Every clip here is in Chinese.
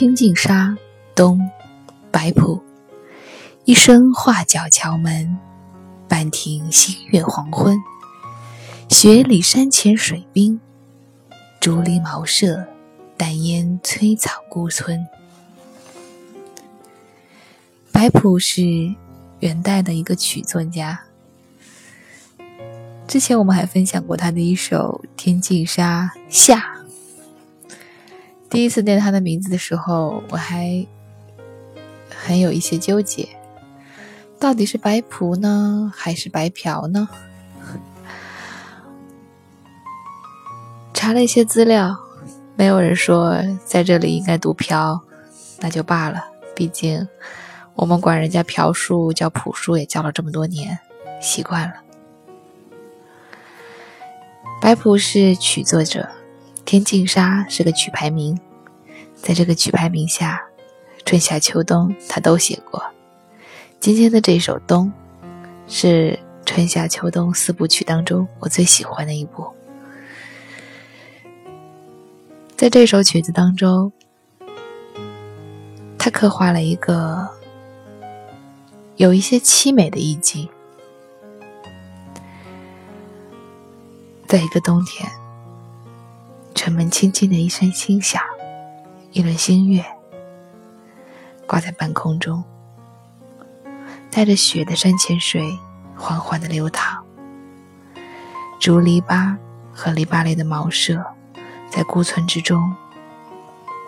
清净沙，东，白朴。一声画角敲门，半庭新月黄昏。雪里山前水滨，竹篱茅舍，淡烟催草孤村。白朴是元代的一个曲作家。之前我们还分享过他的一首《天净沙·夏》。第一次念他的名字的时候，我还很有一些纠结，到底是白朴呢，还是白嫖呢？查了一些资料，没有人说在这里应该读嫖，那就罢了。毕竟我们管人家嫖书叫朴书，也叫了这么多年，习惯了。白朴是曲作者。天净沙是个曲牌名，在这个曲牌名下，春夏秋冬他都写过。今天的这首《冬》，是春夏秋冬四部曲当中我最喜欢的一部。在这首曲子当中，他刻画了一个有一些凄美的意境，在一个冬天。城门轻轻的一声轻响，一轮新月挂在半空中，带着雪的山泉水缓缓的流淌。竹篱笆和篱笆里的茅舍，在孤村之中，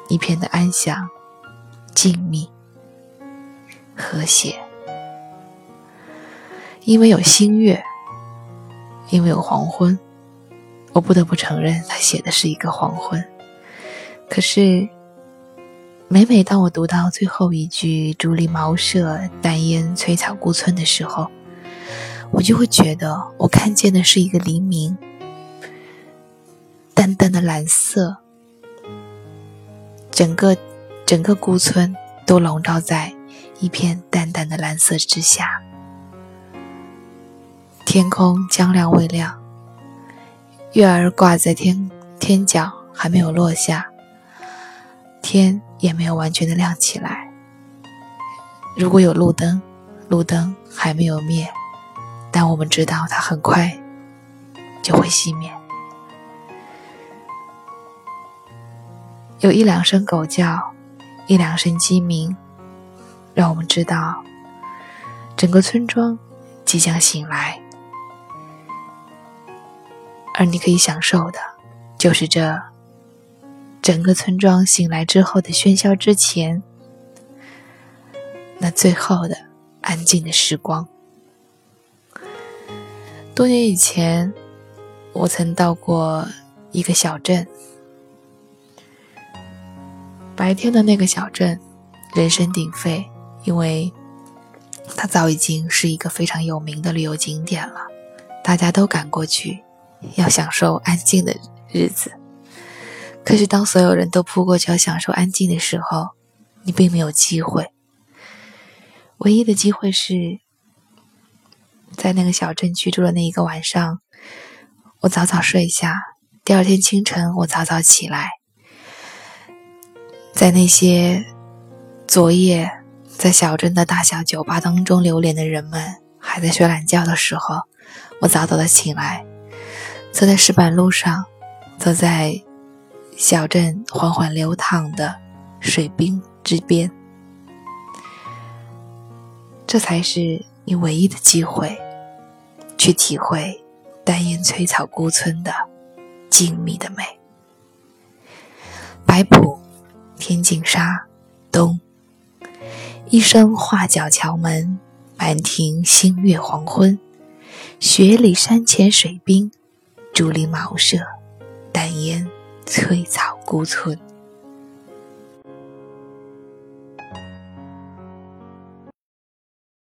一片的安详、静谧、和谐。因为有新月，因为有黄昏。我不得不承认，他写的是一个黄昏。可是，每每当我读到最后一句“竹篱茅舍，淡烟催草孤村”的时候，我就会觉得我看见的是一个黎明，淡淡的蓝色，整个整个孤村都笼罩在一片淡淡的蓝色之下，天空将亮未亮。月儿挂在天天角，还没有落下，天也没有完全的亮起来。如果有路灯，路灯还没有灭，但我们知道它很快就会熄灭。有一两声狗叫，一两声鸡鸣，让我们知道整个村庄即将醒来。而你可以享受的，就是这整个村庄醒来之后的喧嚣之前，那最后的安静的时光。多年以前，我曾到过一个小镇，白天的那个小镇人声鼎沸，因为它早已经是一个非常有名的旅游景点了，大家都赶过去。要享受安静的日子，可是当所有人都扑过去要享受安静的时候，你并没有机会。唯一的机会是在那个小镇居住的那一个晚上，我早早睡下，第二天清晨我早早起来，在那些昨夜在小镇的大小酒吧当中流连的人们还在睡懒觉的时候，我早早的醒来。走在石板路上，走在小镇缓缓流淌的水滨之边，这才是你唯一的机会，去体会淡烟催草孤村的静谧的美。白朴，天净沙，冬。一声画角敲门，满庭新月黄昏。雪里山前水滨。竹林茅舍，淡烟，翠草孤村。